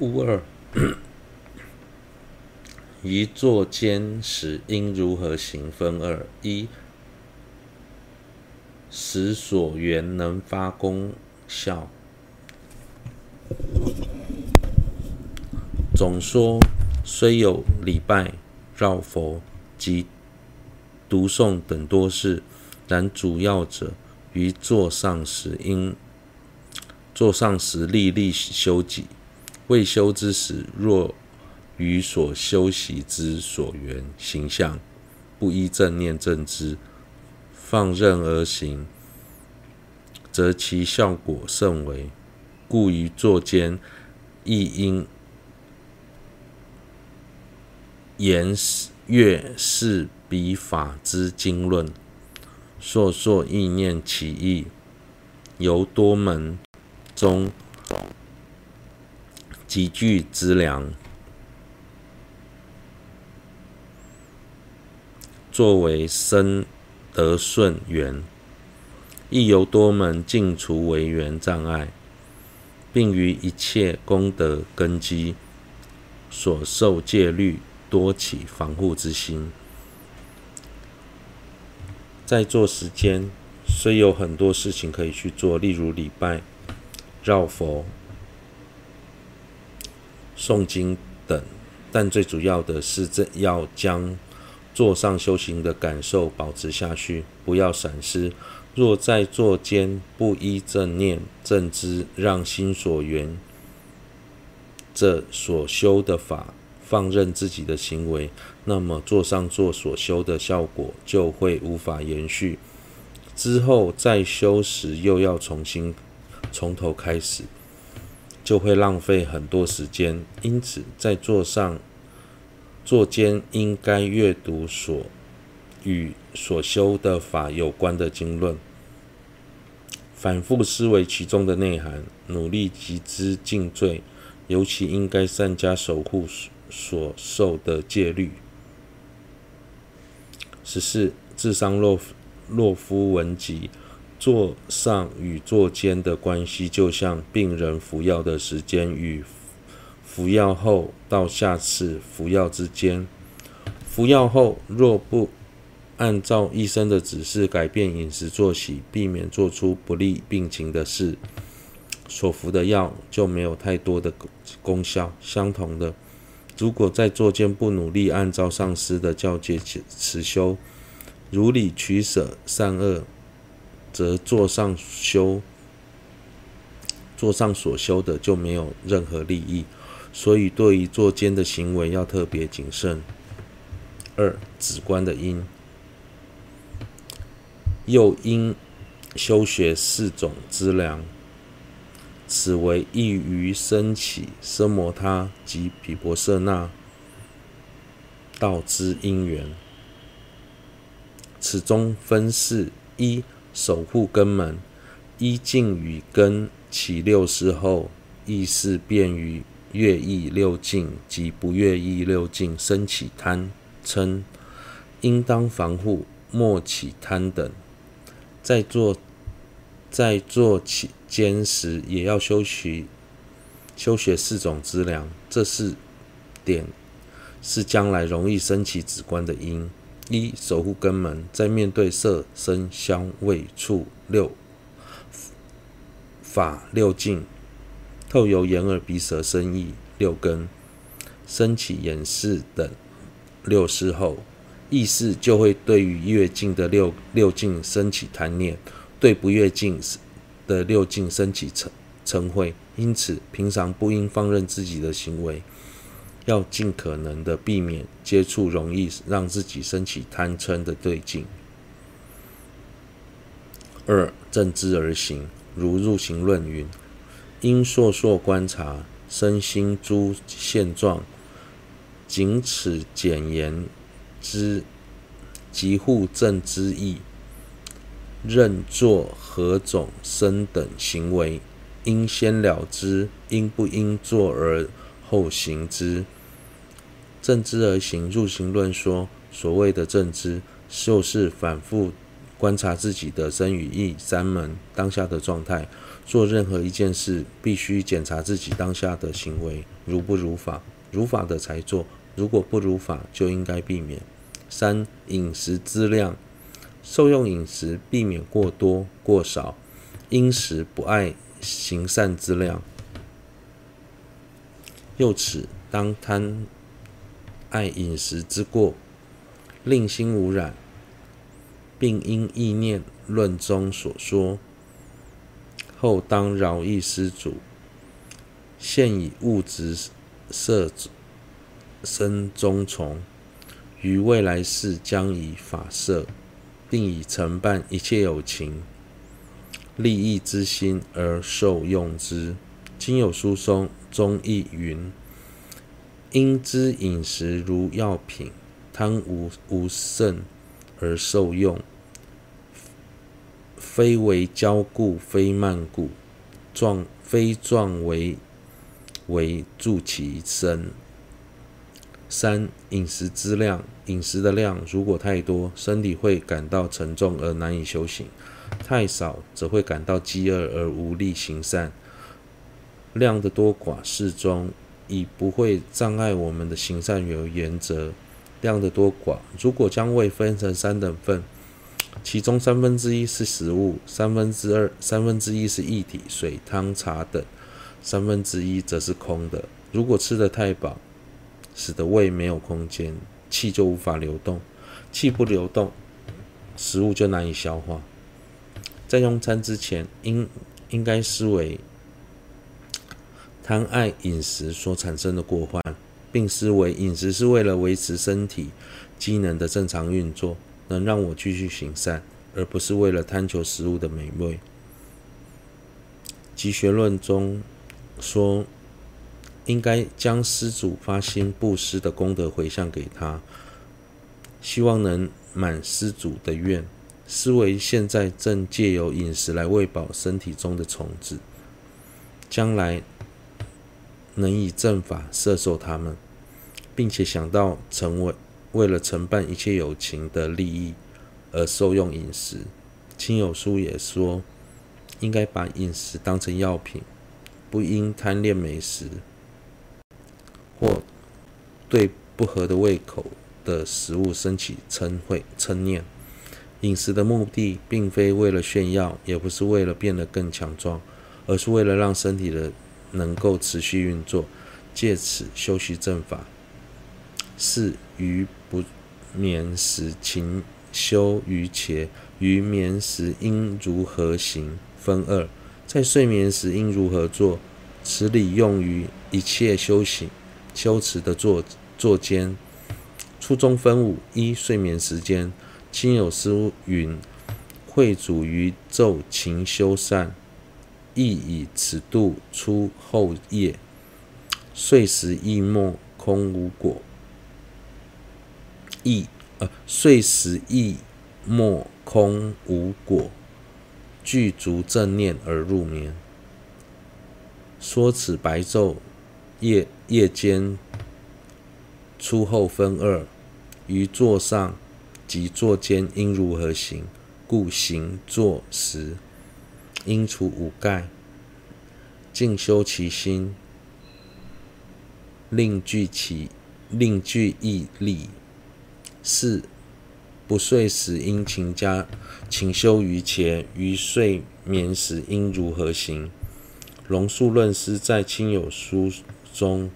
物二，于坐间时应如何行？分二：一、使所缘能发功效。总说，虽有礼拜、绕佛及读诵等多事，然主要者于坐上时应坐上时历历修己。未修之时，若于所修习之所缘形象，不依正念正知，放任而行，则其效果甚微。故于座间亦应研阅是彼法之经论，数数意念其义，由多门中。集具资粮，作为生得顺缘，亦由多门尽除违缘障碍，并于一切功德根基所受戒律多起防护之心。在座时间虽有很多事情可以去做，例如礼拜、绕佛。诵经等，但最主要的是，这要将坐上修行的感受保持下去，不要闪失。若在座间不依正念正知，让心所缘这所修的法放任自己的行为，那么坐上座所修的效果就会无法延续。之后再修时，又要重新从头开始。就会浪费很多时间，因此在座上座间应该阅读所与所修的法有关的经论，反复思维其中的内涵，努力集资净罪，尤其应该善加守护所受的戒律。十四，智商洛夫洛夫文集。座上与座间的关系，就像病人服药的时间与服药后到下次服药之间。服药后若不按照医生的指示改变饮食作息，避免做出不利病情的事，所服的药就没有太多的功效。相同的，如果在座间不努力按照上师的教诫持修，如理取舍善恶。则坐上修，坐上所修的就没有任何利益，所以对于坐监的行为要特别谨慎。二、止观的因，又因修学四种资粮，此为易于生起奢摩他及毗婆舍那道之因缘。此中分四一。守护根门，依静与根起六识后，意识便于乐意六境及不乐意六境生起贪嗔，应当防护，莫起贪等。在座在座起间时，也要修习修学四种资粮，这四点是将来容易生起止观的因。一、守护根门，在面对色、声、香、味、触六法六境，透由眼、耳、鼻、舌、身、意六根，升起眼视等六识后，意识就会对于越境的六六境升起贪念，对不越境的六境升起嗔嗔恚。因此，平常不应放任自己的行为。要尽可能的避免接触容易让自己升起贪嗔的对境。二、正知而行，如入行论云：应数数观察身心诸现状，仅此简言之，即护正知义。任作何种身等行为，应先了知应不应作而后行之。正知而行，入行论说，所谓的正知，就是反复观察自己的身语意三门当下的状态，做任何一件事，必须检查自己当下的行为如不如法，如法的才做，如果不如法，就应该避免。三、饮食资量，受用饮食避免过多过少，因食不爱行善资量。又此，当贪爱饮食之过，令心污染，并因意念论中所说，后当饶益施主，现以物质色身中从。于未来世将以法摄，并以承办一切有情利益之心而受用之。今有书松中亦云：因知饮食如药品，贪无无甚而受用，非为骄故，非慢故，壮非壮为为助其身。三、饮食之量，饮食的量如果太多，身体会感到沉重而难以修行；太少，则会感到饥饿而无力行善。量的多寡适中，以不会障碍我们的行善为原则。量的多寡，如果将胃分成三等份，其中三分之一是食物，三分之二、三分之一是液体，水、汤、茶等，三分之一则是空的。如果吃得太饱，使得胃没有空间，气就无法流动，气不流动，食物就难以消化。在用餐之前，应应该思维贪爱饮食所产生的过患，并思维饮食是为了维持身体机能的正常运作，能让我继续行善，而不是为了贪求食物的美味。集学论中说。应该将施主发心布施的功德回向给他，希望能满施主的愿。思维现在正借由饮食来喂饱身体中的虫子，将来能以正法摄受他们，并且想到成为为了承办一切有情的利益而受用饮食。亲友书也说，应该把饮食当成药品，不应贪恋美食。或对不合的胃口的食物升起嗔恚、嗔念。饮食的目的并非为了炫耀，也不是为了变得更强壮，而是为了让身体的能够持续运作，借此修习正法。四、于不眠时勤修瑜伽，于眠时应如何行？分二，在睡眠时应如何做？此理用于一切修行。修持的坐坐间，初中分五：一、睡眠时间。亲友书云：“会主于昼勤修善，亦以此度出后夜。睡时亦莫空无果。亦呃，睡时亦莫空无果，具足正念而入眠。说此白昼。”夜夜间初后分二，于座上及座间应如何行？故行坐时应除五盖，静修其心，令具其令具毅力。四不睡时应勤加勤修于前，于睡眠时应如何行？龙树论师在亲友书。中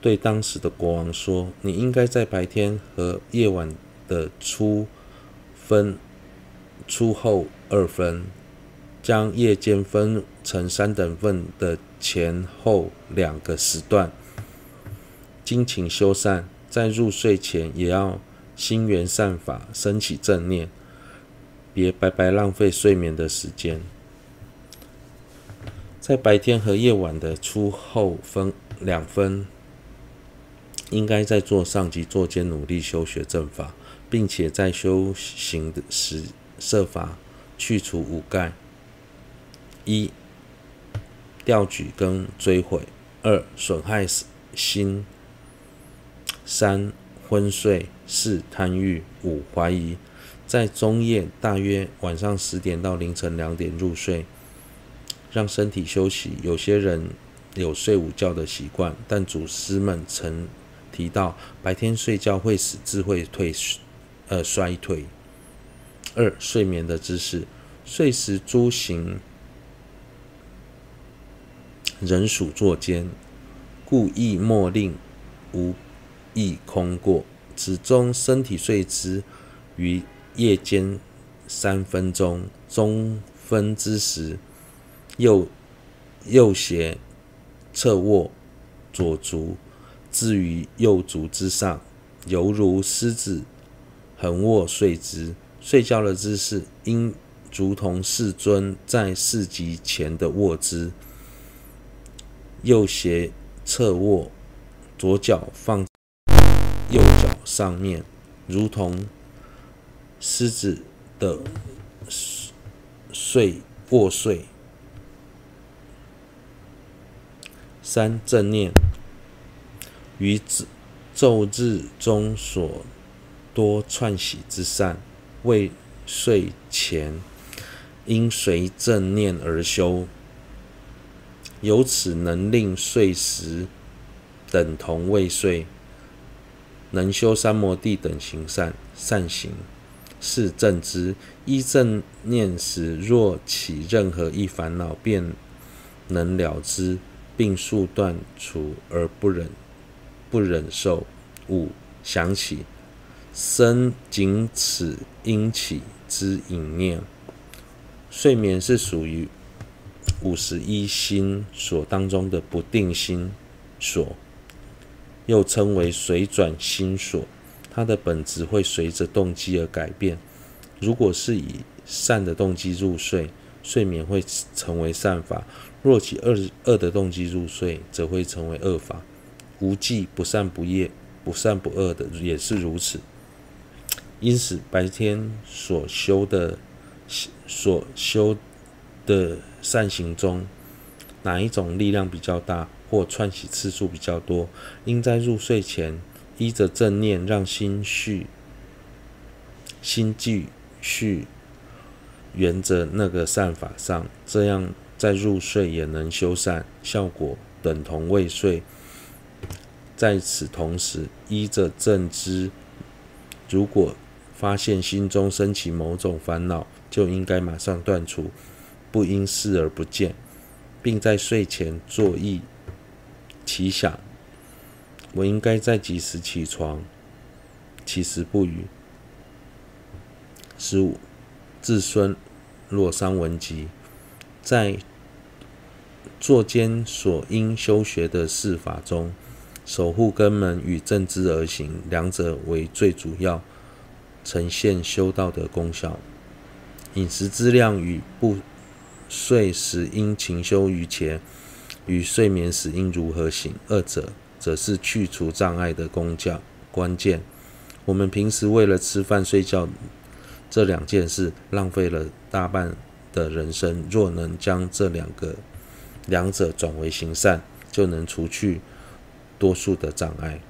对当时的国王说：“你应该在白天和夜晚的初分、初后二分，将夜间分成三等份的前后两个时段，精勤修善。在入睡前也要心缘善法，升起正念，别白白浪费睡眠的时间。”在白天和夜晚的初后分两分，应该在座上及座间努力修学正法，并且在修行的时设法去除五盖：一、掉举跟追悔；二、损害心；三、昏睡；四、贪欲；五、怀疑。在中夜，大约晚上十点到凌晨两点入睡。让身体休息。有些人有睡午觉的习惯，但祖师们曾提到，白天睡觉会使智慧退呃衰退。二、睡眠的姿势，睡时诸行人属坐奸，故意莫令无意空过。此中身体睡姿于夜间三分钟，中分之时，右右斜侧卧，左足置于右足之上，犹如狮子横卧睡姿。睡觉的姿势应如同世尊在四极前的卧姿，右斜侧卧，左脚放右脚上面，如同狮子的睡卧睡。三、正念于昼日中所多串喜之善。未睡前，应随正念而修，由此能令睡时等同未睡，能修三摩地等行善善行，是正知。依正念时，若起任何一烦恼，便能了之，并速断除而不忍不忍受。五、想起。生仅此因起之隐念。睡眠是属于五十一心所当中的不定心所，又称为随转心所。它的本质会随着动机而改变。如果是以善的动机入睡，睡眠会成为善法；若其恶恶的动机入睡，则会成为恶法。无记不善不业、不善不恶的也是如此。因此，白天所修的所修的善行中，哪一种力量比较大，或串习次数比较多，应在入睡前依着正念，让心绪心继续沿着那个善法上，这样在入睡也能修善，效果等同未睡。在此同时，依着正知，如果发现心中升起某种烦恼，就应该马上断除，不应视而不见，并在睡前作意祈想：我应该在几时起床，几时不语。十五，自孙洛桑文集，在坐间所应修学的事法中，守护根门与正知而行，两者为最主要。呈现修道的功效。饮食之量与不睡时应勤修于前，与睡眠时应如何行，二者则是去除障碍的功教关键。我们平时为了吃饭睡觉这两件事，浪费了大半的人生。若能将这两个两者转为行善，就能除去多数的障碍。